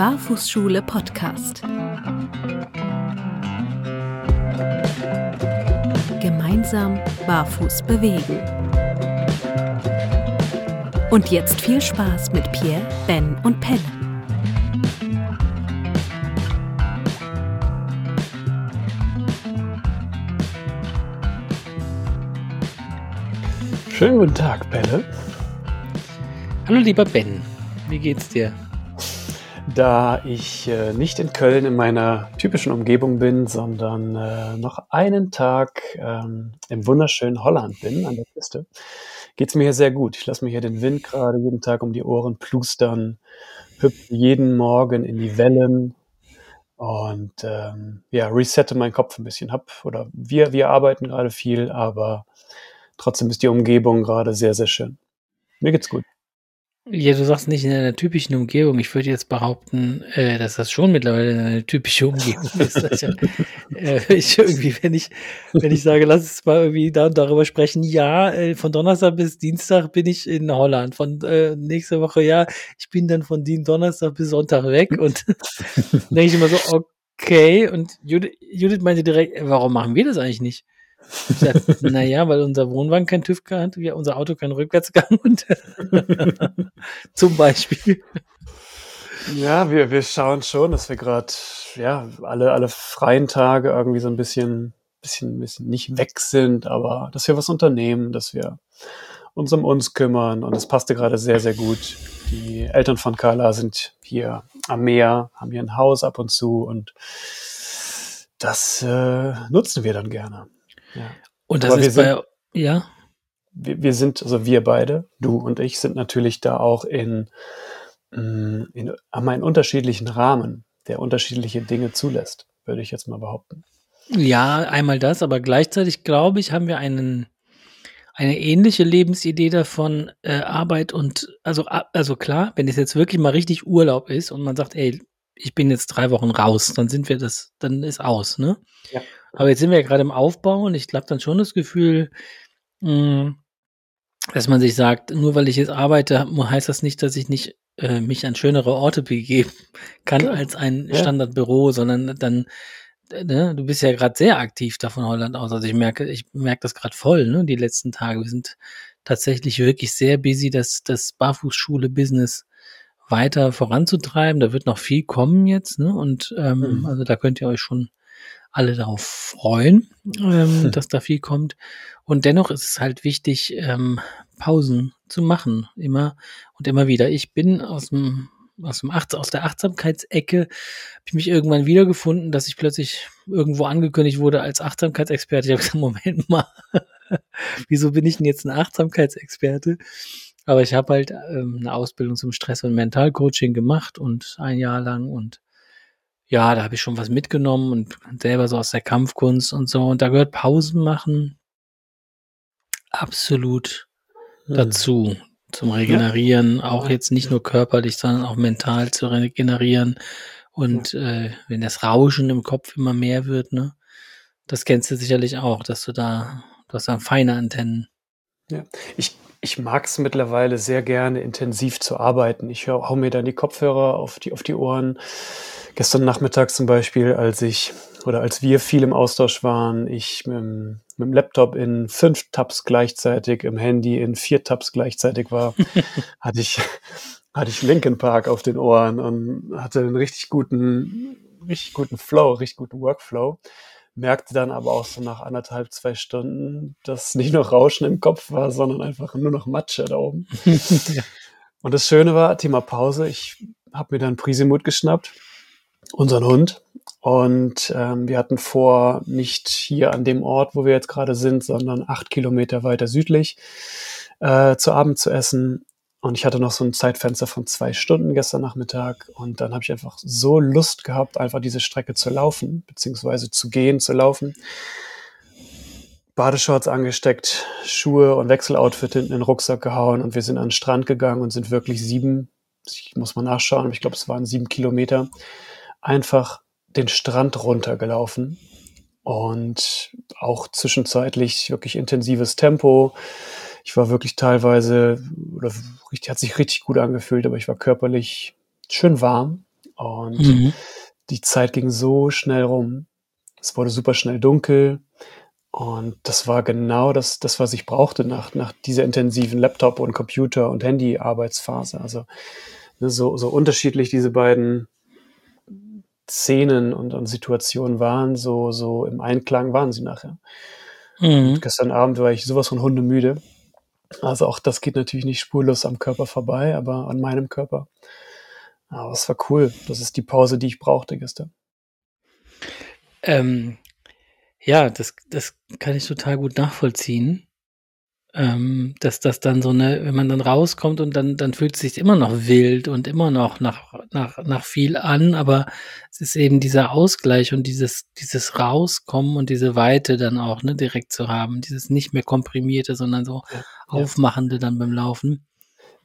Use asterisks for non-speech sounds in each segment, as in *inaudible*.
Barfußschule Podcast. Gemeinsam barfuß bewegen. Und jetzt viel Spaß mit Pierre, Ben und Pelle. Schönen guten Tag, Pelle. Hallo lieber Ben, wie geht's dir? Da ich äh, nicht in Köln in meiner typischen Umgebung bin, sondern äh, noch einen Tag ähm, im wunderschönen Holland bin, an der Küste, geht's mir hier sehr gut. Ich lasse mir hier den Wind gerade jeden Tag um die Ohren plustern, hüpfe jeden Morgen in die Wellen und ähm, ja, resette meinen Kopf ein bisschen. Hab, oder wir, wir arbeiten gerade viel, aber trotzdem ist die Umgebung gerade sehr, sehr schön. Mir geht's gut. Ja, du sagst nicht in einer typischen Umgebung. Ich würde jetzt behaupten, äh, dass das schon mittlerweile eine typische Umgebung ist. Ich, äh, *laughs* ich irgendwie, wenn ich, wenn ich sage, lass uns mal irgendwie da, darüber sprechen, ja, äh, von Donnerstag bis Dienstag bin ich in Holland. Von äh, nächste Woche, ja, ich bin dann von Donnerstag bis Sonntag weg und *laughs* denke ich immer so, okay. Und Judith, Judith meinte direkt, warum machen wir das eigentlich nicht? Naja, weil unser Wohnwagen kein TÜV hat, unser Auto keinen Rückwärtsgang *laughs* und *laughs* zum Beispiel. Ja, wir, wir schauen schon, dass wir gerade ja, alle, alle freien Tage irgendwie so ein bisschen, bisschen, bisschen nicht weg sind, aber dass wir was unternehmen, dass wir uns um uns kümmern und es passte gerade sehr, sehr gut. Die Eltern von Carla sind hier am Meer, haben hier ein Haus ab und zu und das äh, nutzen wir dann gerne. Ja. Und das Aber ist bei, ja? Wir, wir, sind, also wir beide, du und ich, sind natürlich da auch in, mm, in, haben einen unterschiedlichen Rahmen, der unterschiedliche Dinge zulässt, würde ich jetzt mal behaupten. Ja, einmal das, aber gleichzeitig glaube ich, haben wir einen, eine ähnliche Lebensidee davon, äh, Arbeit und, also, also klar, wenn es jetzt wirklich mal richtig Urlaub ist und man sagt, ey, ich bin jetzt drei Wochen raus, dann sind wir das, dann ist aus, ne? Ja. Aber jetzt sind wir ja gerade im Aufbau und ich glaube dann schon das Gefühl, mh, hm, dass man sich sagt, nur weil ich jetzt arbeite, heißt das nicht, dass ich nicht äh, mich an schönere Orte begeben kann ja. als ein ja. Standardbüro, sondern dann, ne, du bist ja gerade sehr aktiv da von Holland aus. Also ich merke, ich merke das gerade voll, ne, die letzten Tage. Wir sind tatsächlich wirklich sehr busy, dass das Barfußschule-Business weiter voranzutreiben. Da wird noch viel kommen jetzt, ne? Und ähm, mhm. also da könnt ihr euch schon alle darauf freuen, ähm, hm. dass da viel kommt. Und dennoch ist es halt wichtig, ähm, Pausen zu machen, immer und immer wieder. Ich bin aus dem aus, dem Acht, aus der Achtsamkeitsecke habe ich mich irgendwann wiedergefunden, dass ich plötzlich irgendwo angekündigt wurde als Achtsamkeitsexperte. Ich habe gesagt, *laughs* Moment mal, *laughs* wieso bin ich denn jetzt ein Achtsamkeitsexperte? Aber ich habe halt ähm, eine Ausbildung zum Stress- und Mentalcoaching gemacht und ein Jahr lang und ja, da habe ich schon was mitgenommen und selber so aus der Kampfkunst und so. Und da gehört Pausen machen absolut hm. dazu, zum Regenerieren. Ja. Auch jetzt nicht nur körperlich, sondern auch mental zu regenerieren. Und ja. äh, wenn das Rauschen im Kopf immer mehr wird, ne? Das kennst du sicherlich auch, dass du da, du hast da feine Antennen. Ja, ich, ich mag es mittlerweile sehr gerne, intensiv zu arbeiten. Ich hau, mir dann die Kopfhörer auf die, auf die Ohren gestern Nachmittag zum Beispiel, als ich oder als wir viel im Austausch waren, ich mit, dem, mit dem Laptop in fünf Tabs gleichzeitig, im Handy in vier Tabs gleichzeitig war, *laughs* hatte ich, hatte ich Linkin Park auf den Ohren und hatte einen richtig guten, richtig guten Flow, richtig guten Workflow. Merkte dann aber auch so nach anderthalb, zwei Stunden, dass nicht nur Rauschen im Kopf war, sondern einfach nur noch Matsche da oben. *laughs* ja. Und das Schöne war, Thema Pause, ich habe mir dann Prisimut geschnappt unseren Hund. Und ähm, wir hatten vor, nicht hier an dem Ort, wo wir jetzt gerade sind, sondern acht Kilometer weiter südlich äh, zu Abend zu essen. Und ich hatte noch so ein Zeitfenster von zwei Stunden gestern Nachmittag. Und dann habe ich einfach so Lust gehabt, einfach diese Strecke zu laufen, beziehungsweise zu gehen, zu laufen. Badeshorts angesteckt, Schuhe und Wechseloutfit hinten in den Rucksack gehauen und wir sind an den Strand gegangen und sind wirklich sieben, ich muss mal nachschauen, aber ich glaube, es waren sieben Kilometer einfach den Strand runtergelaufen und auch zwischenzeitlich wirklich intensives Tempo. Ich war wirklich teilweise, oder richtig, hat sich richtig gut angefühlt, aber ich war körperlich schön warm Und mhm. die Zeit ging so schnell rum. Es wurde super schnell dunkel. Und das war genau das, das was ich brauchte nach, nach dieser intensiven Laptop- und Computer- und Handy-Arbeitsphase. Also ne, so, so unterschiedlich diese beiden Szenen und, und Situationen waren, so, so im Einklang waren sie nachher. Mhm. Gestern Abend war ich sowas von hundemüde. Also auch das geht natürlich nicht spurlos am Körper vorbei, aber an meinem Körper. Aber es war cool. Das ist die Pause, die ich brauchte gestern. Ähm, ja, das, das kann ich total gut nachvollziehen. Ähm, dass das dann so eine, wenn man dann rauskommt und dann, dann fühlt es sich immer noch wild und immer noch nach, nach, nach viel an, aber es ist eben dieser Ausgleich und dieses, dieses Rauskommen und diese Weite dann auch, ne, direkt zu haben, dieses nicht mehr komprimierte, sondern so ja, aufmachende dann beim Laufen.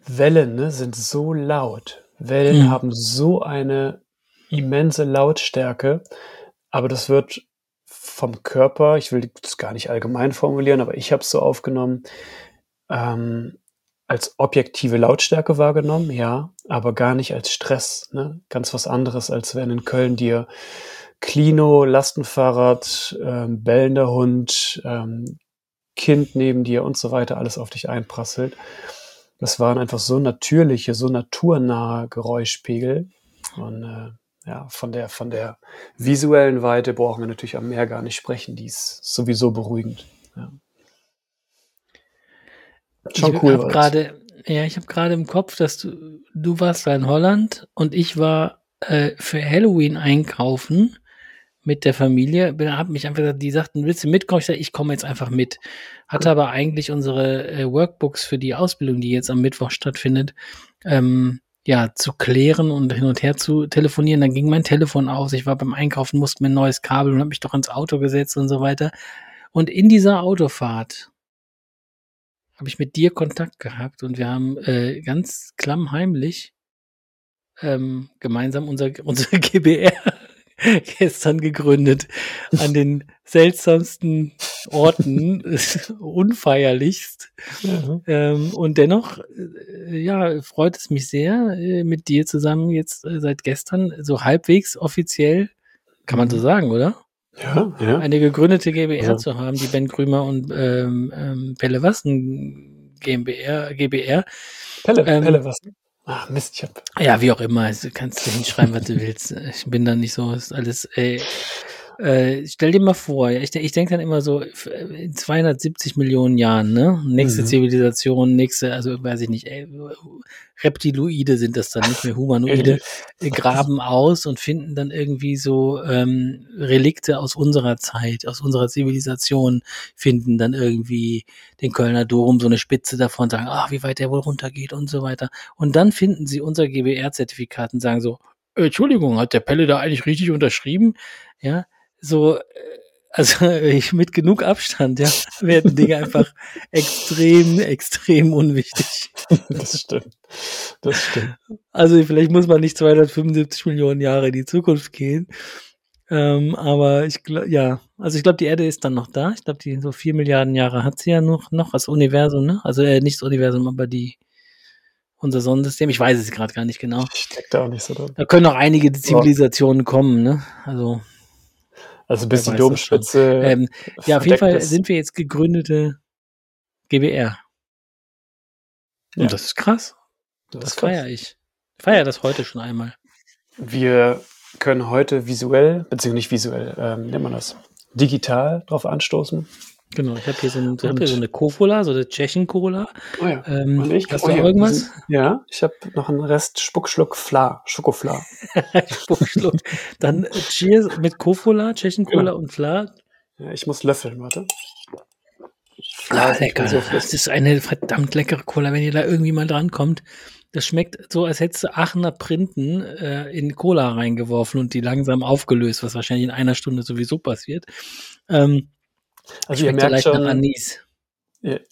Wellen, ne, sind so laut. Wellen mhm. haben so eine immense Lautstärke, aber das wird vom Körper, ich will das gar nicht allgemein formulieren, aber ich habe es so aufgenommen, ähm, als objektive Lautstärke wahrgenommen, ja, aber gar nicht als Stress. Ne? Ganz was anderes, als wenn in Köln dir Klino, Lastenfahrrad, ähm, bellender Hund, ähm, Kind neben dir und so weiter alles auf dich einprasselt. Das waren einfach so natürliche, so naturnahe Geräuschpegel. Und äh, ja, von der, von der visuellen Weite brauchen wir natürlich am Meer gar nicht sprechen. Die ist sowieso beruhigend. Ja. Schon ich cool. Hab grade, ja, ich habe gerade im Kopf, dass du, du warst in Holland und ich war äh, für Halloween einkaufen mit der Familie. Hab mich einfach gesagt, die sagten, willst du mitkommen? Ich sage, ich komme jetzt einfach mit. Hatte aber eigentlich unsere äh, Workbooks für die Ausbildung, die jetzt am Mittwoch stattfindet, ähm, ja, zu klären und hin und her zu telefonieren. Dann ging mein Telefon aus. Ich war beim Einkaufen, musste mir ein neues Kabel und habe mich doch ins Auto gesetzt und so weiter. Und in dieser Autofahrt habe ich mit dir Kontakt gehabt und wir haben äh, ganz klammheimlich ähm, gemeinsam unser, *laughs* unser GBR *laughs* gestern gegründet. An den seltsamsten Orten, *laughs* unfeierlichst. Ja. Ähm, und dennoch, äh, ja, freut es mich sehr, äh, mit dir zusammen jetzt äh, seit gestern so halbwegs offiziell, kann man so mhm. sagen, oder? Ja, ja. Eine gegründete GBR also. zu haben, die Ben Grümer und ähm, ähm, Pelle Wassen GmbR, GBR. Pelle, ähm, Pelle Wassen. Ach Mist, ich hab. Ja, wie auch immer. Also kannst du hinschreiben, was du willst. Ich bin da nicht so, ist alles, ey. Äh, stell dir mal vor, ich, ich denke dann immer so, in 270 Millionen Jahren, ne? Nächste mhm. Zivilisation, nächste, also weiß ich nicht, ey, Reptiloide sind das dann, nicht mehr Humanoide, graben aus und finden dann irgendwie so ähm, Relikte aus unserer Zeit, aus unserer Zivilisation, finden dann irgendwie den Kölner Dom, so eine Spitze davon, sagen, ach, wie weit der wohl runtergeht und so weiter. Und dann finden sie unser GBR-Zertifikat und sagen so, Entschuldigung, hat der Pelle da eigentlich richtig unterschrieben? Ja, so, äh, also *laughs* mit genug Abstand, ja, werden Dinge einfach *laughs* extrem, extrem unwichtig. Das stimmt. Das stimmt. Also vielleicht muss man nicht 275 Millionen Jahre in die Zukunft gehen. Ähm, aber ich glaube, ja, also ich glaube, die Erde ist dann noch da. Ich glaube, die so vier Milliarden Jahre hat sie ja noch, noch als Universum, ne? Also äh, nicht das Universum, aber die unser Sonnensystem. Ich weiß es gerade gar nicht genau. Ich stecke da auch nicht so drin. Da können noch einige Zivilisationen kommen, ne? Also also bis die Domspitze. Ähm, ja, auf jeden Fall ist. sind wir jetzt gegründete GBR. Und ja. das ist krass. Das, das feiere ich. Ich feiere das heute schon einmal. Wir können heute visuell, beziehungsweise nicht visuell, ähm, nennt man das, digital drauf anstoßen. Genau, ich habe hier, so ein, hab hier so eine Cola, so eine Tschechen-Cola. Oh ja. Ähm, und ich, hast oh du ja, irgendwas? Sind, ja, ich habe noch einen Rest Spuckschluck Fla, Schokofla. *laughs* Spuckschluck. Dann Cheers mit Cola, Tschechen-Cola genau. und Fla. Ja, ich muss löffeln, warte. Ah, lecker. So das ist eine verdammt leckere Cola, wenn ihr da irgendwie mal drankommt. Das schmeckt so, als hättest du Aachener Printen äh, in Cola reingeworfen und die langsam aufgelöst, was wahrscheinlich in einer Stunde sowieso passiert. Ähm, also ihr merkt schon, Anis.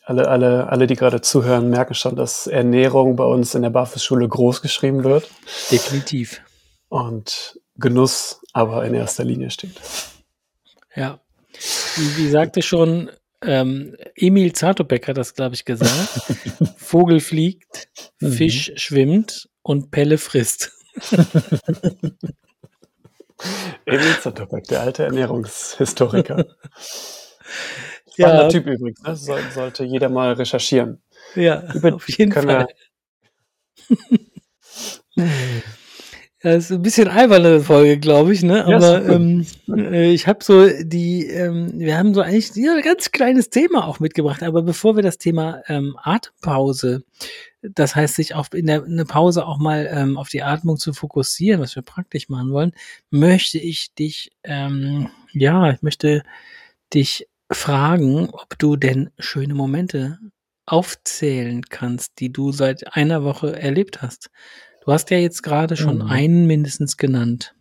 Alle, alle, alle, die gerade zuhören, merken schon, dass Ernährung bei uns in der Barfußschule groß geschrieben wird. Definitiv. Und Genuss aber in erster Linie steht. Ja. Wie, wie sagte schon ähm, Emil Zartopek hat das, glaube ich, gesagt. *laughs* Vogel fliegt, mhm. Fisch schwimmt und Pelle frisst. *laughs* Emil Zatopek, der alte Ernährungshistoriker. *laughs* Spannender Ja. Typ übrigens, ne? Soll, sollte jeder mal recherchieren. Ja, Über- auf jeden Fall. Das *laughs* ist ein bisschen alberne Folge, glaube ich, ne? Ja, Aber gut. ähm, äh, ich habe so die, ähm, wir haben so eigentlich ja, ein ganz kleines Thema auch mitgebracht. Aber bevor wir das Thema ähm, Atempause, das heißt, sich auf in der eine Pause auch mal ähm, auf die Atmung zu fokussieren, was wir praktisch machen wollen, möchte ich dich, ähm, ja, ich möchte dich fragen, ob du denn schöne Momente aufzählen kannst, die du seit einer Woche erlebt hast. Du hast ja jetzt gerade schon Mhm. einen mindestens genannt.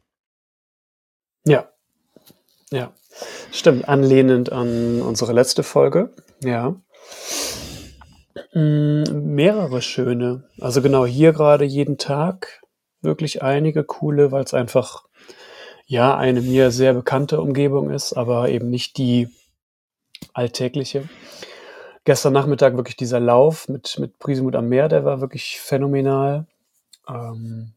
Ja. Ja. Stimmt, anlehnend an unsere letzte Folge. Ja. Mm, mehrere schöne. Also genau hier gerade jeden Tag wirklich einige coole, weil es einfach ja eine mir sehr bekannte Umgebung ist, aber eben nicht die alltägliche. Gestern Nachmittag wirklich dieser Lauf mit, mit Prisemut am Meer, der war wirklich phänomenal. Ähm,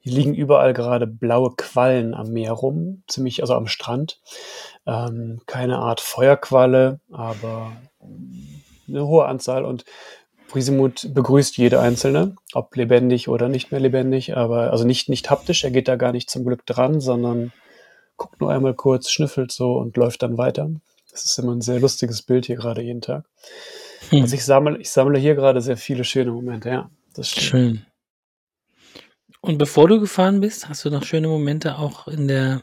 hier liegen überall gerade blaue Quallen am Meer rum, ziemlich, also am Strand. Ähm, keine Art Feuerqualle, aber eine hohe Anzahl und Prisemut begrüßt jede einzelne, ob lebendig oder nicht mehr lebendig, aber also nicht, nicht haptisch, er geht da gar nicht zum Glück dran, sondern guckt nur einmal kurz, schnüffelt so und läuft dann weiter. Das ist immer ein sehr lustiges Bild hier gerade jeden Tag. Hm. Also ich sammle, ich sammle hier gerade sehr viele schöne Momente, ja. Das stimmt. Schön. Und bevor du gefahren bist, hast du noch schöne Momente auch in der,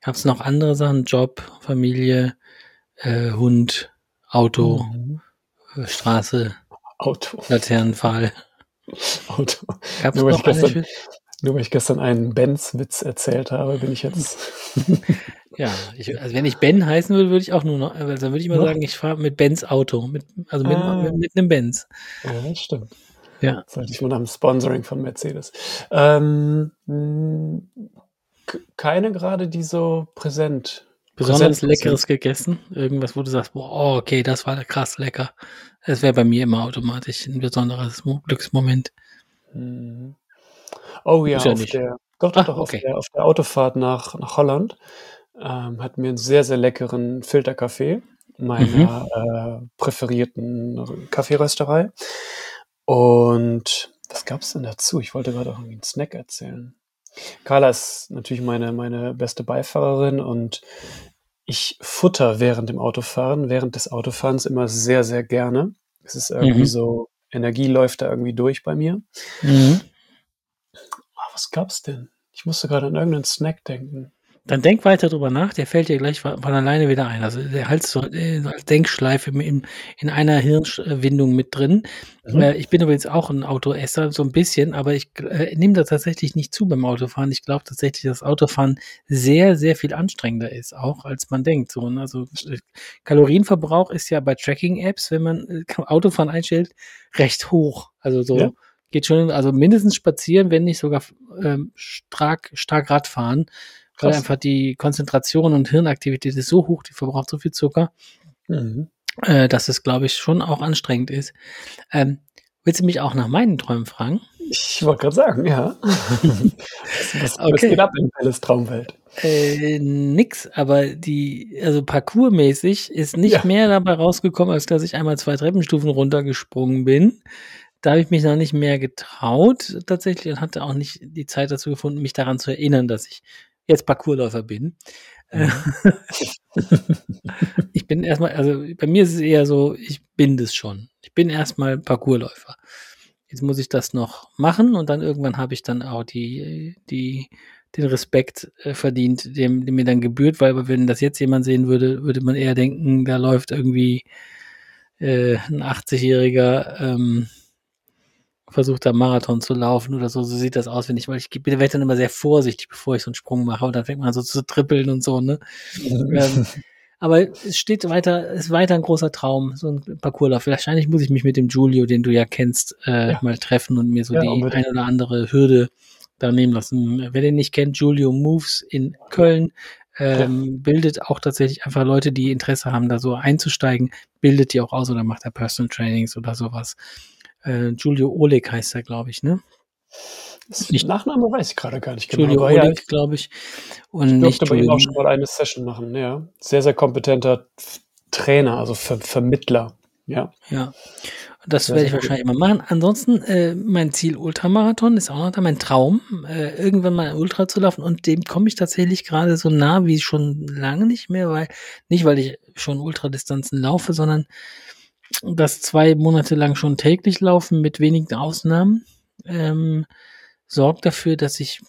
gab es noch andere Sachen, Job, Familie, äh, Hund, Auto, Mhm. äh, Straße, Auto, Laternenpfahl. *laughs* Auto. Gab es Nur noch eine gestern? Nur weil ich gestern einen Benz-Witz erzählt habe, bin ich jetzt. *laughs* Ja, ich, also wenn ich Ben heißen würde, würde ich auch nur noch, also dann würde ich mal Noch? sagen, ich fahre mit Benz Auto, mit, also mit, Ah. mit, mit einem Benz. ja, das stimmt. Ja. Sollte ich nach dem Sponsoring von Mercedes. Ähm, keine gerade, die so präsent. Besonders präsent Leckeres gegessen? Irgendwas, wo du sagst, boah, oh, okay, das war krass lecker. Das wäre bei mir immer automatisch ein besonderes Mo Glücksmoment. Mhm. Oh ja, ja auf nicht. der, doch, Ah, doch, doch, okay. auf, der, auf der Autofahrt nach, nach Holland ähm, hatten wir einen sehr, sehr leckeren Filterkaffee meiner äh, präferierten Kaffeerösterei. Und was gab es denn dazu? Ich wollte gerade auch irgendwie einen Snack erzählen. Carla ist natürlich meine, meine beste Beifahrerin und ich futter während dem Autofahren, während des Autofahrens immer sehr, sehr gerne. Es ist irgendwie Mhm. so, Energie läuft da irgendwie durch bei mir. Mhm. Ah, was gab's denn? Ich musste gerade an irgendeinen Snack denken. Dann denk weiter drüber nach, der fällt dir gleich von alleine wieder ein. Also der halt so als Denkschleife im, in einer Hirnwindung mit drin. Mhm. Äh, ich bin übrigens auch ein Autoesser, so ein bisschen, aber ich äh, nehme da tatsächlich nicht zu beim Autofahren. Ich glaube tatsächlich, dass Autofahren sehr, sehr viel anstrengender ist, auch als man denkt. So, ne? Also äh, Kalorienverbrauch ist ja bei Tracking-Apps, wenn man *laughs* Autofahren einstellt, recht hoch. Also so Ja. Geht schon, also mindestens spazieren, wenn nicht sogar ähm, stark, stark Radfahren. Weil Krass. einfach die Konzentration und Hirnaktivität ist so hoch, die verbraucht so viel Zucker, Mhm. äh, dass es, glaube ich, schon auch anstrengend ist. Ähm, willst du mich auch nach meinen Träumen fragen? Ich wollte gerade sagen, ja. was, *laughs* was, was Okay. geht ab in Pelles Traumwelt? Äh, nix, aber die, also parkourmäßig ist nicht Ja. mehr dabei rausgekommen, als dass ich einmal zwei Treppenstufen runtergesprungen bin. Da habe ich mich noch nicht mehr getraut, tatsächlich, und hatte auch nicht die Zeit dazu gefunden, mich daran zu erinnern, dass ich jetzt Parkourläufer bin. Äh, *laughs* ich bin erstmal, also bei mir ist es eher so, ich bin das schon. Ich bin erstmal Parkourläufer. Jetzt muss ich das noch machen und dann irgendwann habe ich dann auch die, die, den Respekt äh, verdient, dem, dem mir dann gebührt, weil wenn das jetzt jemand sehen würde, würde man eher denken, da läuft irgendwie äh, ein 80-jähriger ähm, versucht da Marathon zu laufen oder so, so sieht das aus, wenn ich, weil ich werde dann immer sehr vorsichtig, bevor ich so einen Sprung mache und dann fängt man so zu trippeln und so, ne? *laughs* ähm, aber es steht weiter, ist weiter ein großer Traum, so ein Parcourslauf. Wahrscheinlich muss ich mich mit dem Julio, den du ja kennst, äh, Ja. mal treffen und mir so Ja, die unbedingt. ein oder andere Hürde da nehmen lassen. Wer den nicht kennt, Julio Moves in Köln, ähm, bildet auch tatsächlich einfach Leute, die Interesse haben, da so einzusteigen, bildet die auch aus oder macht er Personal Trainings oder sowas. Äh, Julio Oleg heißt er, glaube ich, ne? Das Nicht- Nachname weiß ich gerade gar nicht genau. Julio aber ja, Oleg, glaube ich. Und ich durfte bei ihm auch schon mal eine Session machen, ja. Sehr, sehr kompetenter Trainer, also Ver Vermittler. Ja. Ja. Das werde ich wahrscheinlich mal machen. Ansonsten, äh, mein Ziel Ultramarathon ist auch noch da, mein Traum, äh, irgendwann mal ein Ultra zu laufen und dem komme ich tatsächlich gerade so nah wie schon lange nicht mehr, weil, nicht weil ich schon Ultradistanzen laufe, sondern das zwei Monate lang schon täglich laufen mit wenigen Ausnahmen, ähm, sorgt dafür, dass ich,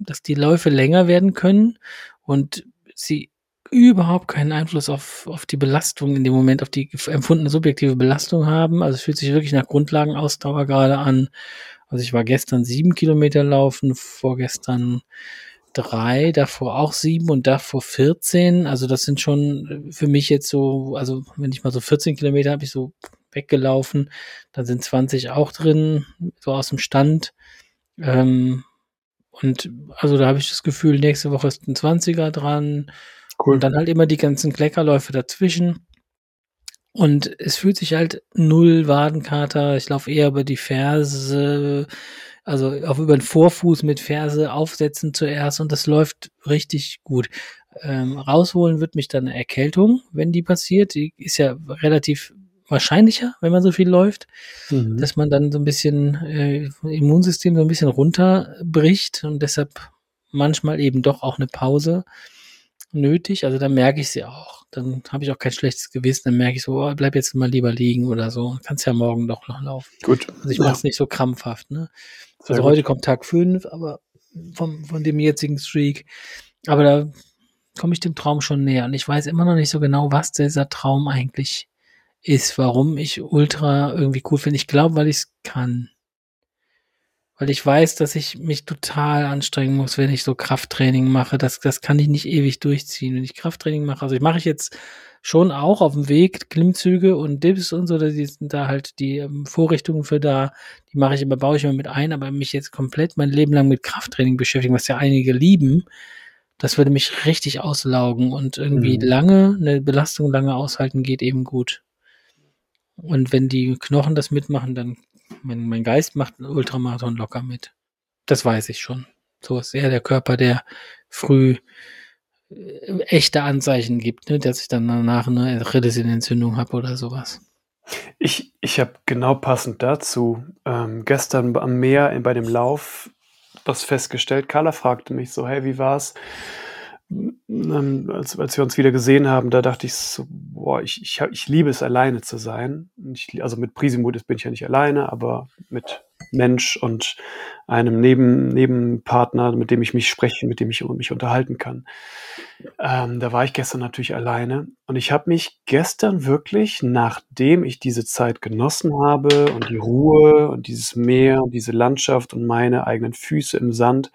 dass die Läufe länger werden können und sie überhaupt keinen Einfluss auf, auf die Belastung in dem Moment, auf die empfundene subjektive Belastung haben. Also es fühlt sich wirklich nach Grundlagenausdauer gerade an. Also ich war gestern sieben Kilometer laufen, vorgestern drei, davor auch sieben und davor 14. Also das sind schon für mich jetzt so, also wenn ich mal so 14 Kilometer habe ich so weggelaufen, dann sind 20 auch drin, so aus dem Stand. Ähm, und also da habe ich das Gefühl, nächste Woche ist ein 20er dran. Cool. Und dann halt immer die ganzen Kleckerläufe dazwischen. Und es fühlt sich halt null Wadenkater. Ich laufe eher über die Ferse, also auf über den Vorfuß mit Ferse aufsetzen zuerst und das läuft richtig gut. Ähm, rausholen wird mich dann eine Erkältung, wenn die passiert. Die ist ja relativ wahrscheinlicher, wenn man so viel läuft, Mhm. dass man dann so ein bisschen äh, Immunsystem so ein bisschen runterbricht und deshalb manchmal eben doch auch eine Pause nötig. Also dann merke ich sie auch. Dann habe ich auch kein schlechtes Gewissen. Dann merke ich so, oh, bleib jetzt mal lieber liegen oder so. Kannst ja morgen doch noch laufen. Gut. Also ich Ja, mache es nicht so krampfhaft. Ne? sehr Also gut. heute kommt Tag 5, aber vom, von dem jetzigen Streak. Aber da komme ich dem Traum schon näher. Und ich weiß immer noch nicht so genau, was dieser Traum eigentlich ist, warum ich Ultra irgendwie cool finde. Ich glaube, weil ich es kann. Weil ich weiß, dass ich mich total anstrengen muss, wenn ich so Krafttraining mache. Das, das kann ich nicht ewig durchziehen. Wenn ich Krafttraining mache, also ich mache ich jetzt schon auch auf dem Weg Klimmzüge und Dips und so, da die sind da halt die ähm, Vorrichtungen für da, die mache ich immer, baue ich immer mit ein, aber mich jetzt komplett mein Leben lang mit Krafttraining beschäftigen, was ja einige lieben, das würde mich richtig auslaugen und irgendwie Mhm. lange, eine Belastung lange aushalten geht eben gut. Und wenn die Knochen das mitmachen, dann mein, mein Geist macht einen Ultramarathon locker mit. Das weiß ich schon. So ist eher der Körper, der früh äh, echte Anzeichen gibt, ne, dass ich dann danach eine Achillessehnenentzündung habe oder sowas. Ich, ich habe genau passend dazu ähm, gestern am Meer bei dem Lauf was festgestellt. Carla fragte mich so, hey, wie war's? Ähm, als, als wir uns wieder gesehen haben, da dachte ich so, boah, ich, ich, ich liebe es, alleine zu sein. Ich, also mit Prisimut bin ich ja nicht alleine, aber mit Mensch und einem Neben, Nebenpartner, mit dem ich mich spreche, mit dem ich mich unterhalten kann. Ähm, da war ich gestern natürlich alleine und ich habe mich gestern wirklich, nachdem ich diese Zeit genossen habe und die Ruhe und dieses Meer und diese Landschaft und meine eigenen Füße im Sand,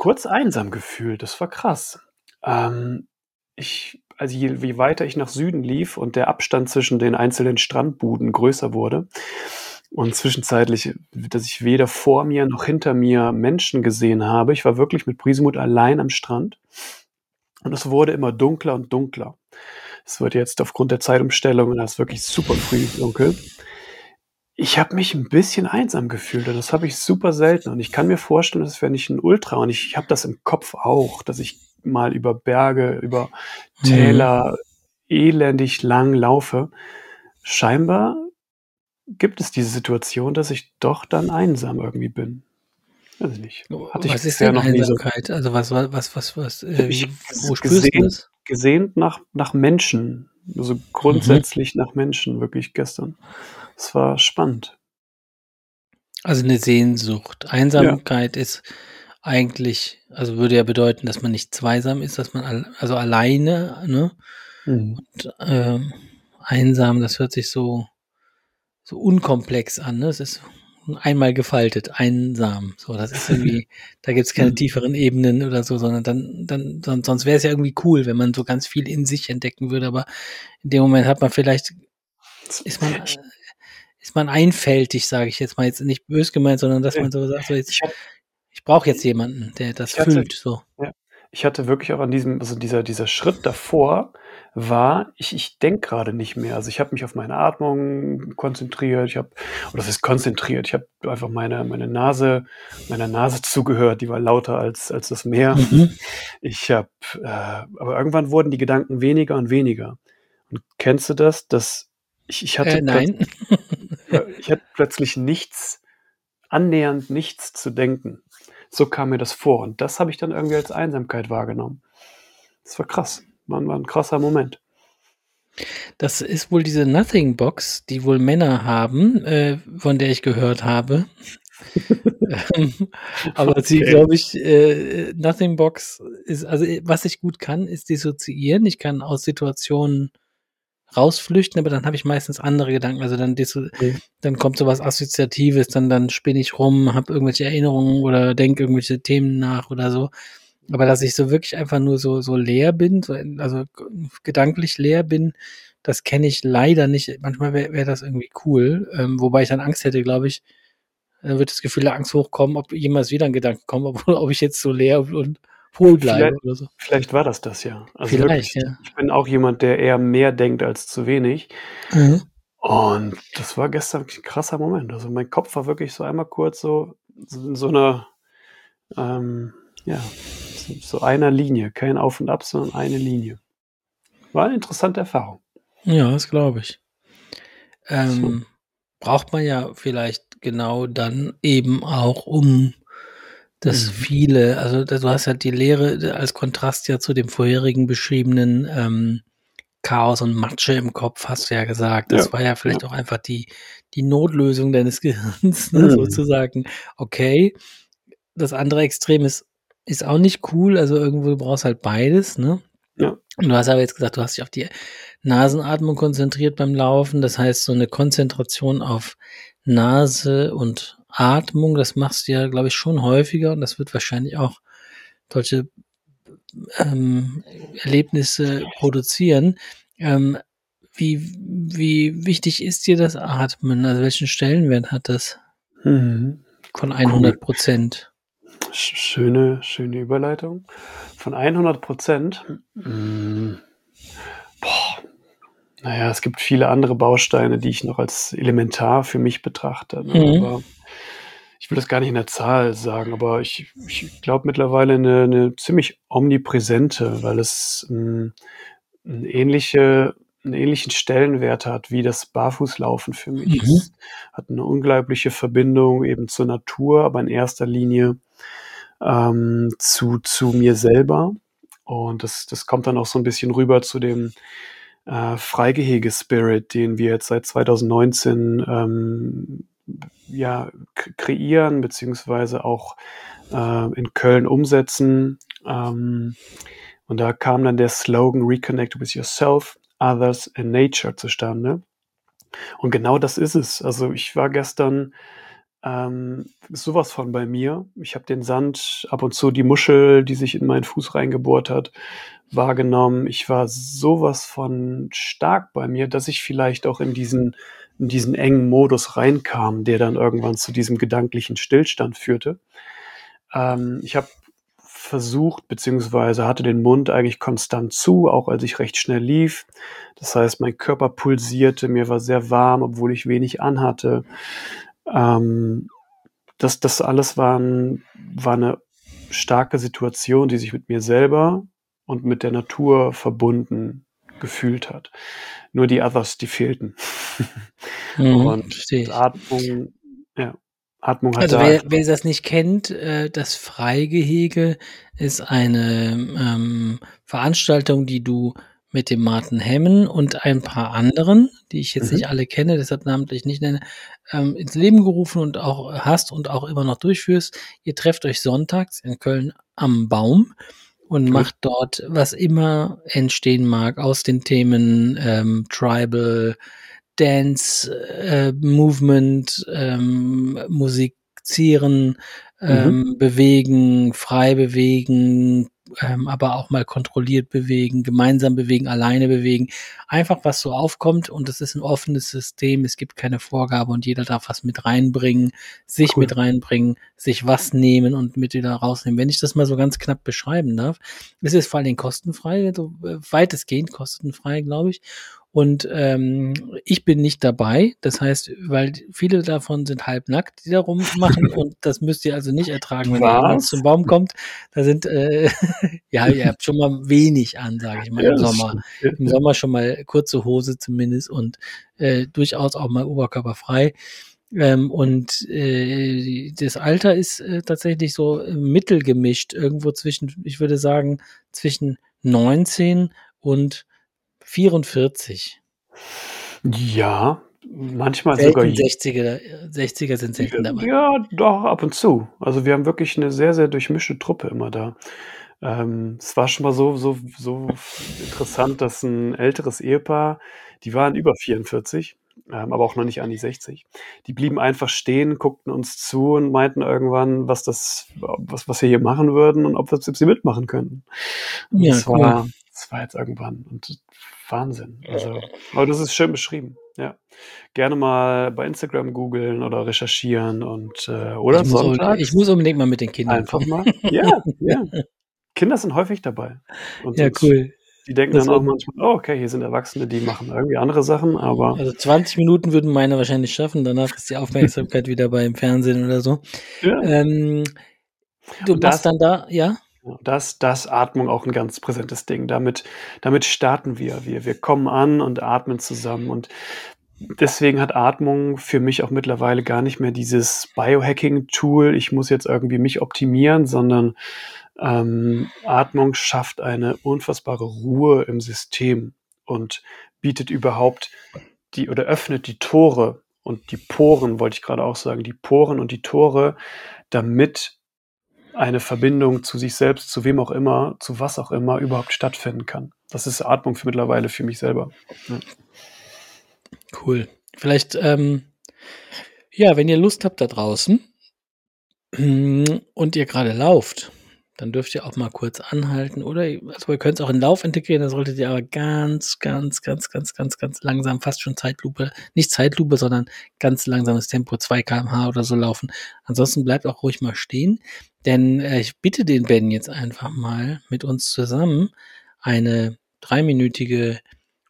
kurz einsam gefühlt. Das war krass. Ähm, ich, also je, je weiter ich nach Süden lief und der Abstand zwischen den einzelnen Strandbuden größer wurde und zwischenzeitlich, dass ich weder vor mir noch hinter mir Menschen gesehen habe, ich war wirklich mit Prisemut allein am Strand und es wurde immer dunkler und dunkler. Es wird jetzt aufgrund der Zeitumstellung, da ist wirklich super früh dunkel. Ich habe mich ein bisschen einsam gefühlt und das habe ich super selten. Und ich kann mir vorstellen, das wäre nicht ein Ultra. Und ich habe das im Kopf auch, dass ich mal über Berge, über Täler elendig lang laufe. Scheinbar gibt es diese Situation, dass ich doch dann einsam irgendwie bin. Weiß ich nicht. Hatte ich was ist bisher denn noch nie so Einsamkeit? Also was, was, was, was, was äh, Ich wo spürst du gesehen- das? gesehnt nach, nach Menschen. Also grundsätzlich nach Menschen, wirklich gestern. Es war spannend. Also eine Sehnsucht. Einsamkeit ist eigentlich, also würde ja bedeuten, dass man nicht zweisam ist, dass man al also alleine, ne? Mhm. Und, ähm, einsam, das hört sich so so unkomplex an, ne? Es ist einmal gefaltet, einsam. So, das ist irgendwie, *laughs* da gibt's keine Mhm. tieferen Ebenen oder so, sondern dann, dann, sonst, sonst wäre es ja irgendwie cool, wenn man so ganz viel in sich entdecken würde, aber in dem Moment hat man vielleicht, ist man, äh, ist man einfältig, sage ich jetzt mal, jetzt nicht bös gemeint, sondern dass Ja. man so sagt, so jetzt, Ich ich brauche jetzt jemanden, der das hatte- füllt, so. ich hatte wirklich auch an diesem, also dieser, dieser Schritt davor war, ich, ich denke gerade nicht mehr. Also ich habe mich auf meine Atmung konzentriert, ich habe, oder das ist konzentriert, ich habe einfach meine, meine Nase, meiner Nase *laughs* zugehört, die war lauter als, als das Meer. Mhm. Ich habe, äh, aber irgendwann wurden die Gedanken weniger und weniger. Und kennst du das, dass ich, ich hatte äh, nein. Ich hatte plötzlich nichts, annähernd nichts zu denken. So kam mir das vor. Und das habe ich dann irgendwie als Einsamkeit wahrgenommen. Das war krass. War, war ein krasser Moment. Das ist wohl diese Nothing Box, die wohl Männer haben, äh, von der ich gehört habe. *laughs* Ähm, aber okay. sie, glaube ich, äh, Nothing Box ist, also was ich gut kann, ist dissoziieren. Ich kann aus Situationen rausflüchten, aber dann habe ich meistens andere Gedanken. Also dann, okay. dann kommt sowas Assoziatives, dann, dann spinne ich rum, habe irgendwelche Erinnerungen oder denke irgendwelche Themen nach oder so. Aber dass ich so wirklich einfach nur so, so leer bin, so, also gedanklich leer bin, das kenne ich leider nicht. Manchmal wäre wär das irgendwie cool, ähm, wobei ich dann Angst hätte, glaube ich, dann wird das Gefühl der Angst hochkommen, ob jemals wieder ein Gedanke kommt, *laughs* ob, ob ich jetzt so leer und hohl bleibe oder so. Vielleicht war das das ja. Also vielleicht, wirklich, ja. Ich bin auch jemand, der eher mehr denkt als zu wenig. Mhm. Und das war gestern ein krasser Moment. Also mein Kopf war wirklich so einmal kurz so in so einer, ähm, ja, so einer Linie. Kein Auf und Ab, sondern eine Linie. War eine interessante Erfahrung. Ja, das glaube ich. Ähm, so. Braucht man ja vielleicht genau dann eben auch, um dass mhm. viele, also du hast halt die Lehre als Kontrast ja zu dem vorherigen beschriebenen ähm, Chaos und Matsche im Kopf, hast du ja gesagt. Das ja. war ja vielleicht ja. auch einfach die, die Notlösung deines *laughs* Gehirns, ne, mhm. sozusagen. Okay, das andere Extrem ist, ist auch nicht cool, also irgendwo du brauchst halt beides, ne? Ja. Und du hast aber jetzt gesagt, du hast dich auf die Nasenatmung konzentriert beim Laufen, das heißt so eine Konzentration auf Nase und Atmung, das machst du ja, glaube ich, schon häufiger und das wird wahrscheinlich auch solche ähm, Erlebnisse produzieren. Ähm, wie, wie wichtig ist dir das Atmen? Also welchen Stellenwert hat das mhm. von 100 Prozent? Schöne, schöne Überleitung. Von 100 Prozent. Mhm. Boah. Naja, es gibt viele andere Bausteine, die ich noch als elementar für mich betrachte. Ne? Mhm. Aber ich will das gar nicht in der Zahl sagen, aber ich, ich glaube mittlerweile eine, eine, ziemlich omnipräsente, weil es ein, ein ähnliche, einen ähnlichen Stellenwert hat wie das Barfußlaufen für mich. Mhm. Es hat eine unglaubliche Verbindung eben zur Natur, aber in erster Linie ähm, zu, zu mir selber. Und das, das kommt dann auch so ein bisschen rüber zu dem äh, Freigehege-Spirit, den wir jetzt seit 2019 ähm, ja, kreieren, beziehungsweise auch äh, in Köln umsetzen. Ähm, und da kam dann der Slogan Reconnect with Yourself, Others and Nature zustande. Und genau das ist es. Also ich war gestern ähm, sowas von bei mir. Ich habe den Sand, ab und zu die Muschel, die sich in meinen Fuß reingebohrt hat, wahrgenommen. Ich war sowas von stark bei mir, dass ich vielleicht auch in diesen in diesen engen Modus reinkam, der dann irgendwann zu diesem gedanklichen Stillstand führte. Ähm, ich habe versucht, beziehungsweise hatte den Mund eigentlich konstant zu, auch als ich recht schnell lief. Das heißt, mein Körper pulsierte, mir war sehr warm, obwohl ich wenig anhatte. Ähm, das, das alles war, ein, war eine starke Situation, die sich mit mir selber und mit der Natur verbunden gefühlt hat. Nur die Others, die fehlten. Mhm, *laughs* und Atmung, ja, Atmung hat Also da wer, wer das nicht kennt, äh, das Freigehege ist eine ähm, Veranstaltung, die du mit dem Martin Hemmen und ein paar anderen, die ich jetzt mhm. nicht alle kenne, deshalb namentlich nicht nenne, ähm, ins Leben gerufen und auch hast und auch immer noch durchführst. Ihr trefft euch sonntags in Köln am Baum und mhm. macht dort, was immer entstehen mag, aus den Themen ähm, Tribal, Dance, äh, Movement, ähm, musizieren, ähm, mhm. bewegen, frei bewegen, ähm, aber auch mal kontrolliert bewegen, gemeinsam bewegen, alleine bewegen. Einfach was so aufkommt und es ist ein offenes System, es gibt keine Vorgabe und jeder darf was mit reinbringen, sich cool. mit reinbringen, sich was nehmen und mit wieder rausnehmen. Wenn ich das mal so ganz knapp beschreiben darf, ist es vor allen Dingen kostenfrei, so äh, weitestgehend kostenfrei, glaube ich. Und ähm, ich bin nicht dabei. Das heißt, weil viele davon sind halbnackt, die da rummachen. *laughs* und das müsst ihr also nicht ertragen, wenn jemand zum Baum kommt. Da sind, äh, *laughs* ja, ihr habt schon mal wenig an, sage ich mal, im Sommer. Im Sommer schon mal kurze Hose zumindest und äh, durchaus auch mal oberkörperfrei. Ähm, und äh, das Alter ist äh, tatsächlich so mittelgemischt, irgendwo zwischen, ich würde sagen, zwischen 19 und 44. Ja, manchmal selten sogar 60er, 60er sind selten dabei. Ja, doch, ab und zu. Also wir haben wirklich eine sehr, sehr durchmischte Truppe immer da. Ähm, es war schon mal so, so, so interessant, dass ein älteres Ehepaar, die waren über 44, ähm, aber auch noch nicht an die 60. Die blieben einfach stehen, guckten uns zu und meinten irgendwann, was das, was, was wir hier machen würden und ob wir sie mitmachen könnten. Und Ja, das cool. war, das war jetzt irgendwann. Und Wahnsinn. Also, aber das ist schön beschrieben. Ja. Gerne mal bei Instagram googeln oder recherchieren und äh, oder Ich muss, Sonntag ich muss unbedingt mal mit den Kindern einfach kommen. mal. Ja, *laughs* ja. Kinder sind häufig dabei. Und Ja, cool. die denken Das dann auch manchmal, oh, okay, hier sind Erwachsene, die machen irgendwie andere Sachen, aber Also 20 Minuten würden meine wahrscheinlich schaffen. Danach ist die Aufmerksamkeit *laughs* wieder beim Fernsehen oder so. ja. Ähm, du machst dann da, ja? Das, das Atmung auch ein ganz präsentes Ding. Damit, damit starten wir. wir. Wir kommen an und atmen zusammen. Und deswegen hat Atmung für mich auch mittlerweile gar nicht mehr dieses Biohacking-Tool, ich muss jetzt irgendwie mich optimieren, sondern ähm, Atmung schafft eine unfassbare Ruhe im System und bietet überhaupt die oder öffnet die Tore und die Poren, wollte ich gerade auch sagen, die Poren und die Tore, damit eine Verbindung zu sich selbst, zu wem auch immer, zu was auch immer überhaupt stattfinden kann. Das ist Atmung für mittlerweile für mich selber. Cool. Vielleicht, ähm, ja, wenn ihr Lust habt da draußen *clears throat* und ihr gerade lauft, dann dürft ihr auch mal kurz anhalten oder also ihr könnt es auch in Lauf integrieren, da solltet ihr aber ganz, ganz, ganz, ganz, ganz, ganz langsam, fast schon Zeitlupe, nicht Zeitlupe, sondern ganz langsames Tempo, 2 km/h oder so laufen. Ansonsten bleibt auch ruhig mal stehen, denn äh, ich bitte den Ben jetzt einfach mal mit uns zusammen eine dreiminütige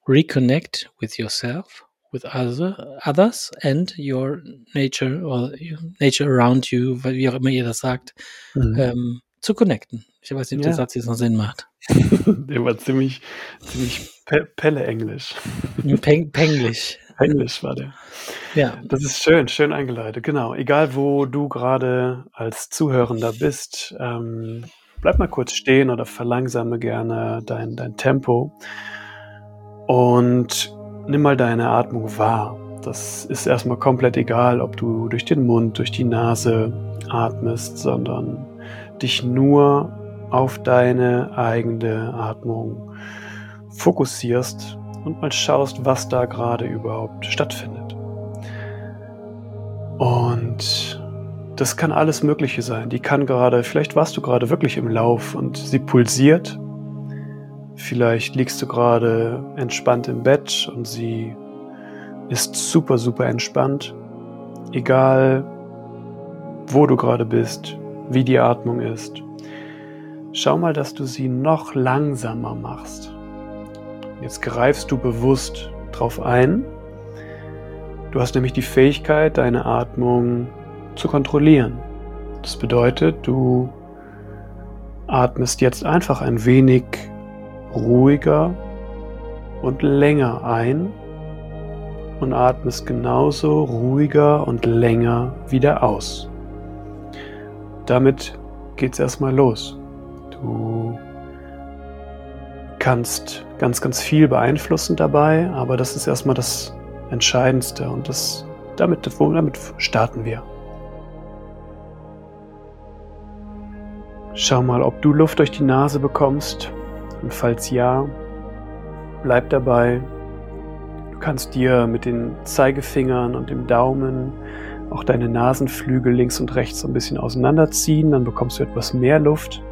Reconnect with yourself, with other, others and your nature or your nature around you, wie auch immer ihr das sagt, Mhm. ähm, zu connecten. Ich weiß nicht, ob der Ja. Satz jetzt noch Sinn macht. *laughs* Der war ziemlich, ziemlich pe Pelle Englisch. Peng Penglisch. Englisch war der. Ja. Das ist schön, schön eingeleitet. Genau. Egal, wo du gerade als Zuhörender bist, ähm, bleib mal kurz stehen oder verlangsame gerne dein, dein Tempo und nimm mal deine Atmung wahr. Das ist erstmal komplett egal, ob du durch den Mund, durch die Nase atmest, sondern dich nur auf deine eigene Atmung fokussierst und mal schaust, was da gerade überhaupt stattfindet. Und das kann alles Mögliche sein. Die kann gerade, vielleicht warst du gerade wirklich im Lauf und sie pulsiert. Vielleicht liegst du gerade entspannt im Bett und sie ist super, super entspannt. Egal, wo du gerade bist, wie die Atmung ist. Schau mal, dass du sie noch langsamer machst. Jetzt greifst du bewusst drauf ein. Du hast nämlich die Fähigkeit, deine Atmung zu kontrollieren. Das bedeutet, du atmest jetzt einfach ein wenig ruhiger und länger ein und atmest genauso ruhiger und länger wieder aus. Damit geht's erstmal los. Du kannst ganz, ganz viel beeinflussen dabei, aber das ist erstmal das Entscheidendste und das, damit, damit starten wir. Schau mal, ob du Luft durch die Nase bekommst und falls ja, bleib dabei. Du kannst dir mit den Zeigefingern und dem Daumen auch deine Nasenflügel links und rechts so ein bisschen auseinanderziehen, dann bekommst du etwas mehr Luft.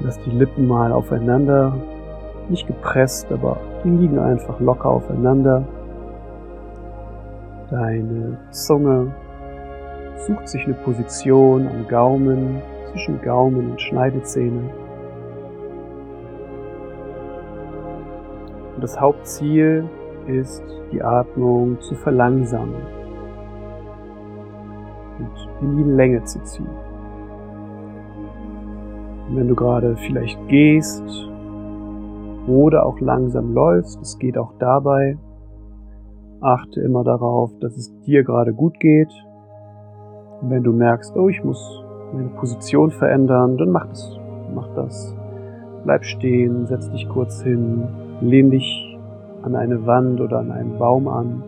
Lass die Lippen mal aufeinander, nicht gepresst, aber die liegen einfach locker aufeinander. Deine Zunge sucht sich eine Position am Gaumen, zwischen Gaumen und Schneidezähne. Und das Hauptziel ist, die Atmung zu verlangsamen und in die Länge zu ziehen. Und wenn du gerade vielleicht gehst oder auch langsam läufst, es geht auch dabei, achte immer darauf, dass es dir gerade gut geht. Und wenn du merkst, oh, ich muss meine Position verändern, dann mach das. Mach das. Bleib stehen, setz dich kurz hin, lehn dich an eine Wand oder an einen Baum an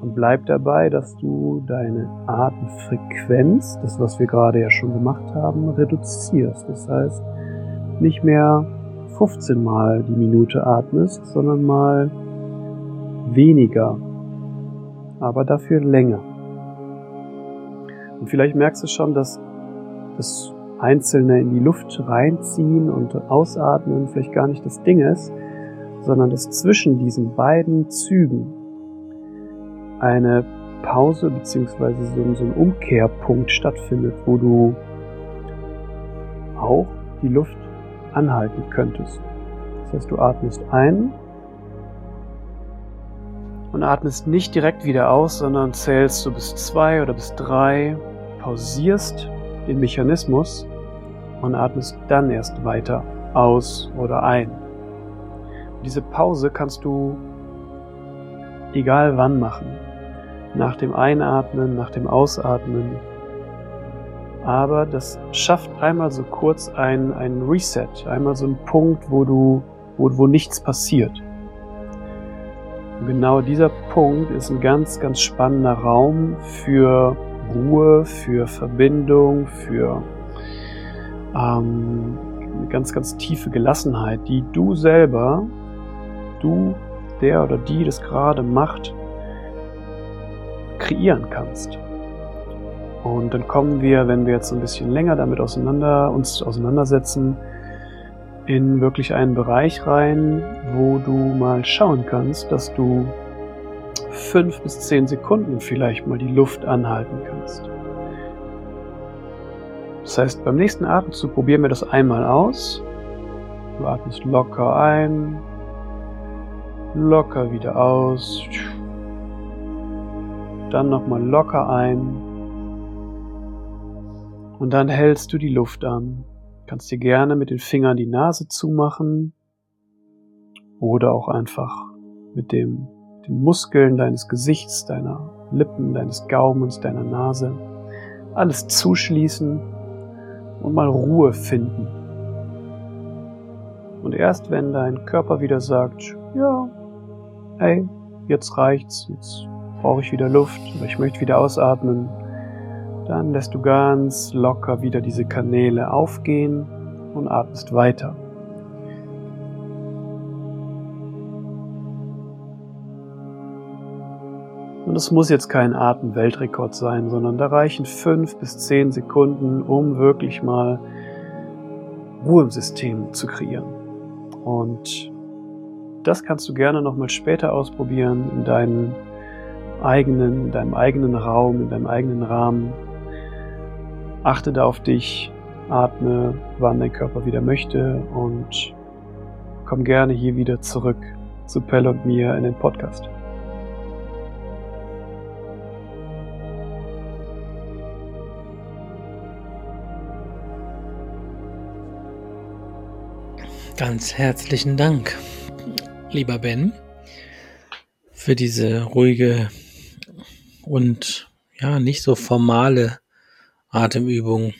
und bleib dabei, dass du deine Atemfrequenz, das was wir gerade ja schon gemacht haben, reduzierst. Das heißt, nicht mehr 15 Mal die Minute atmest, sondern mal weniger, aber dafür länger. Und vielleicht merkst du schon, dass das Einzelne in die Luft reinziehen und ausatmen vielleicht gar nicht das Ding ist, sondern dass zwischen diesen beiden Zügen eine Pause beziehungsweise so, so ein Umkehrpunkt stattfindet, wo du auch die Luft anhalten könntest. Das heißt, du atmest ein und atmest nicht direkt wieder aus, sondern zählst du bis zwei oder bis drei, pausierst den Mechanismus und atmest dann erst weiter aus oder ein. Diese Pause kannst du egal wann machen. Nach dem Einatmen, nach dem Ausatmen. Aber das schafft einmal so kurz ein, ein Reset, einmal so einen Punkt, wo du, wo, wo nichts passiert. Und genau dieser Punkt ist ein ganz, ganz spannender Raum für Ruhe, für Verbindung, für ähm, eine ganz, ganz tiefe Gelassenheit, die du selber, du, der oder die das gerade macht, kreieren kannst. Und dann kommen wir, wenn wir jetzt ein bisschen länger damit auseinander, uns auseinandersetzen, in wirklich einen Bereich rein, wo du mal schauen kannst, dass du fünf bis zehn Sekunden vielleicht mal die Luft anhalten kannst. Das heißt, beim nächsten Atemzug probieren wir das einmal aus. Du atmest locker ein, locker wieder aus, dann nochmal locker ein und dann hältst du die Luft an. Kannst dir gerne mit den Fingern die Nase zumachen oder auch einfach mit dem den Muskeln deines Gesichts, deiner Lippen, deines Gaumens, deiner Nase, alles zuschließen und mal Ruhe finden. Und erst wenn dein Körper wieder sagt, ja, hey, jetzt reicht's, jetzt brauche ich wieder Luft oder ich möchte wieder ausatmen, dann lässt du ganz locker wieder diese Kanäle aufgehen und atmest weiter. Und es muss jetzt kein Atemweltrekord sein, sondern da reichen fünf bis zehn Sekunden, um wirklich mal Ruhe im System zu kreieren. Und das kannst du gerne nochmal später ausprobieren in deinem eigenen, in deinem eigenen Raum, in deinem eigenen Rahmen. Achte da auf dich, atme, wann dein Körper wieder möchte und komm gerne hier wieder zurück zu Pelle und mir in den Podcast. Ganz herzlichen Dank, lieber Ben, für diese ruhige und ja, nicht so formale Atemübung.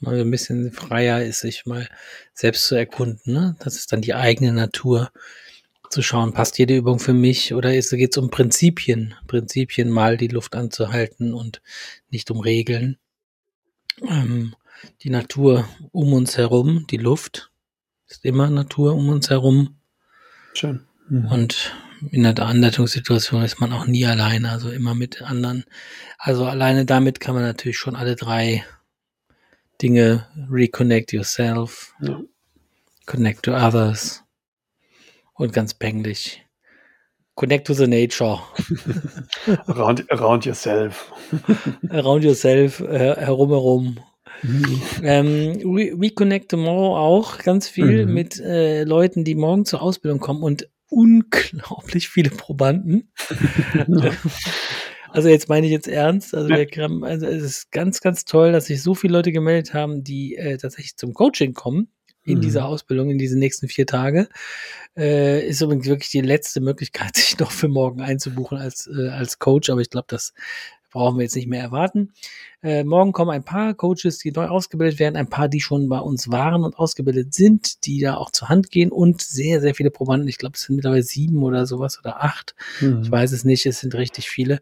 Mal ein bisschen freier ist, sich mal selbst zu erkunden. Ne? Das ist dann die eigene Natur. Zu schauen, passt jede Übung für mich oder geht es um Prinzipien? Prinzipien mal die Luft anzuhalten und nicht um Regeln. Ähm, die Natur um uns herum, die Luft, ist immer Natur um uns herum. Schön. Mhm. Und in der Anleitungssituation ist man auch nie alleine, also immer mit anderen. Also alleine damit kann man natürlich schon alle drei Dinge, reconnect yourself, ja. connect to others und ganz penglich. Connect to the nature. *laughs* around, around yourself. *laughs* around yourself, äh, herum herum. *laughs* Ähm, We, We Connect Tomorrow auch ganz viel mhm. mit äh, Leuten, die morgen zur Ausbildung kommen und unglaublich viele Probanden. *laughs* also jetzt meine ich jetzt ernst. Also, wir, also es ist ganz, ganz toll, dass sich so viele Leute gemeldet haben, die äh, tatsächlich zum Coaching kommen in mhm. dieser Ausbildung, in diese nächsten vier Tage. Äh, ist übrigens wirklich die letzte Möglichkeit, *laughs* sich noch für morgen einzubuchen als, äh, als Coach, aber ich glaube, das brauchen wir jetzt nicht mehr erwarten. Äh, morgen kommen ein paar Coaches, die neu ausgebildet werden, ein paar, die schon bei uns waren und ausgebildet sind, die da auch zur Hand gehen und sehr, sehr viele Probanden. Ich glaube, es sind mittlerweile sieben oder sowas oder acht. Mhm. Ich weiß es nicht, es sind richtig viele.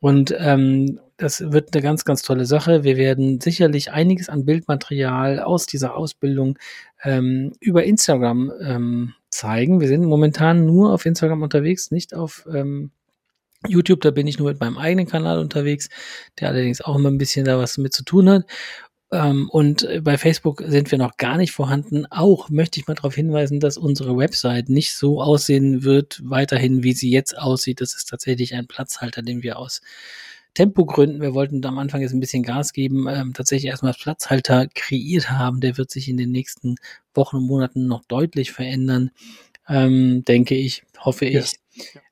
Und ähm, das wird eine ganz, ganz tolle Sache. Wir werden sicherlich einiges an Bildmaterial aus dieser Ausbildung ähm, über Instagram ähm, zeigen. Wir sind momentan nur auf Instagram unterwegs, nicht auf ähm, YouTube, da bin ich nur mit meinem eigenen Kanal unterwegs, der allerdings auch immer ein bisschen da was mit zu tun hat. Ähm, und bei Facebook sind wir noch gar nicht vorhanden. Auch möchte ich mal darauf hinweisen, dass unsere Website nicht so aussehen wird, weiterhin, wie sie jetzt aussieht. Das ist tatsächlich ein Platzhalter, den wir aus Tempogründen, wir wollten am Anfang jetzt ein bisschen Gas geben, ähm, tatsächlich erstmal Platzhalter kreiert haben. Der wird sich in den nächsten Wochen und Monaten noch deutlich verändern, ähm, denke ich, hoffe ich. Yes.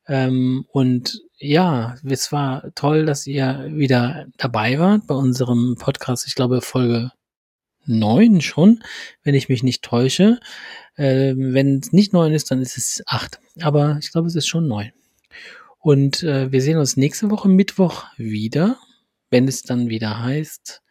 Ähm, und ja, es war toll, dass ihr wieder dabei wart bei unserem Podcast. Ich glaube, Folge neun schon, wenn ich mich nicht täusche. Ähm, wenn es nicht neun ist, dann ist es acht. Aber ich glaube, es ist schon neun. Und äh, wir sehen uns nächste Woche Mittwoch wieder, wenn es dann wieder heißt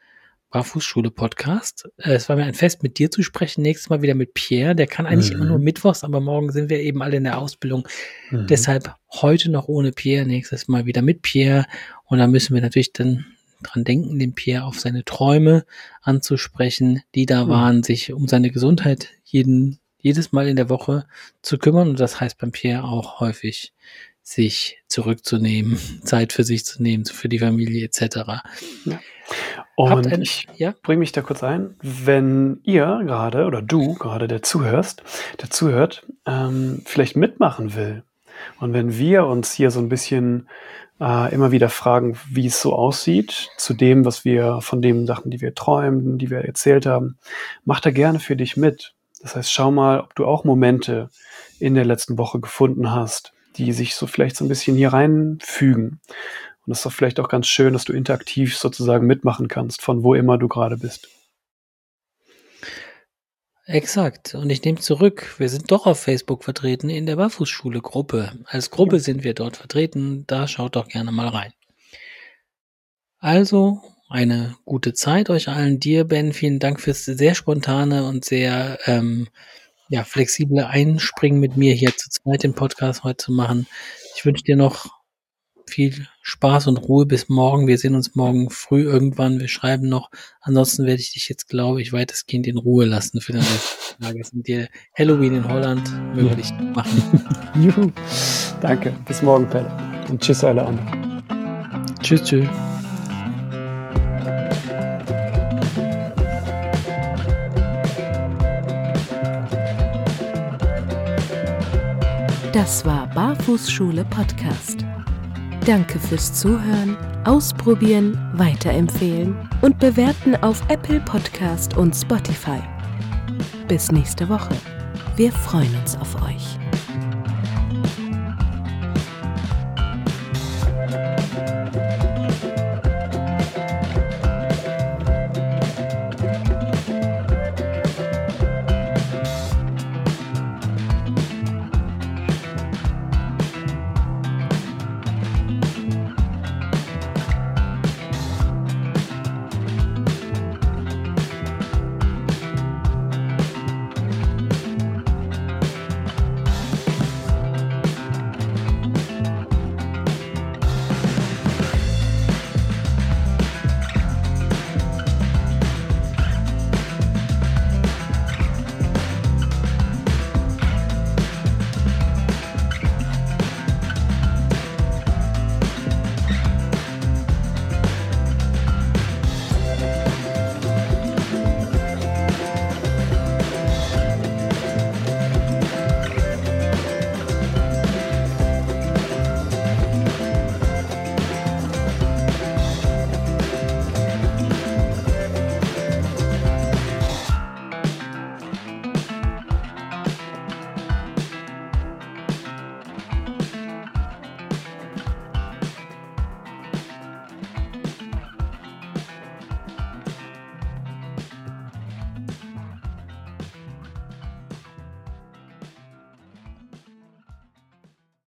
Barfußschule Podcast. Äh, es war mir ein Fest, mit dir zu sprechen. Nächstes Mal wieder mit Pierre. Der kann eigentlich mhm. immer nur mittwochs, aber morgen sind wir eben alle in der Ausbildung. Mhm. Deshalb heute noch ohne Pierre, nächstes Mal wieder mit Pierre. Und da müssen wir natürlich dann dran denken, den Pierre auf seine Träume anzusprechen, die da mhm. waren, sich um seine Gesundheit jeden, jedes Mal in der Woche zu kümmern. Und das heißt beim Pierre auch häufig sich zurückzunehmen, *laughs* Zeit für sich zu nehmen, für die Familie etc. Ja. Und ein, ich ja? bringe mich da kurz ein, wenn ihr gerade oder du gerade, der zuhörst, der zuhört, ähm, vielleicht mitmachen will. Und wenn wir uns hier so ein bisschen äh, immer wieder fragen, wie es so aussieht, zu dem, was wir von den Sachen, die wir träumen, die wir erzählt haben, mach da gerne für dich mit. Das heißt, schau mal, ob du auch Momente in der letzten Woche gefunden hast, die sich so vielleicht so ein bisschen hier reinfügen. Und das ist doch vielleicht auch ganz schön, dass du interaktiv sozusagen mitmachen kannst, von wo immer du gerade bist. Exakt. Und ich nehme zurück, wir sind doch auf Facebook vertreten in der Barfußschule-Gruppe. Als Gruppe sind wir dort vertreten. Da schaut doch gerne mal rein. Also eine gute Zeit euch allen. Dir, Ben, vielen Dank fürs sehr spontane und sehr ähm, ja, flexible Einspringen mit mir hier zu zweit den Podcast heute zu machen. Ich wünsche dir noch viel Spaß und Ruhe bis morgen. Wir sehen uns morgen früh irgendwann. Wir schreiben noch. Ansonsten werde ich dich jetzt, glaube ich, weitestgehend in Ruhe lassen für den Rest des Tages. Und dir Halloween in Holland möge dich machen. *laughs* Juhu. Danke. Bis morgen, Pelle. Und tschüss alle anderen. Tschüss, tschüss. Das war Barfußschule Podcast. Danke fürs Zuhören, Ausprobieren, Weiterempfehlen und Bewerten auf Apple Podcast und Spotify. Bis nächste Woche. Wir freuen uns auf euch.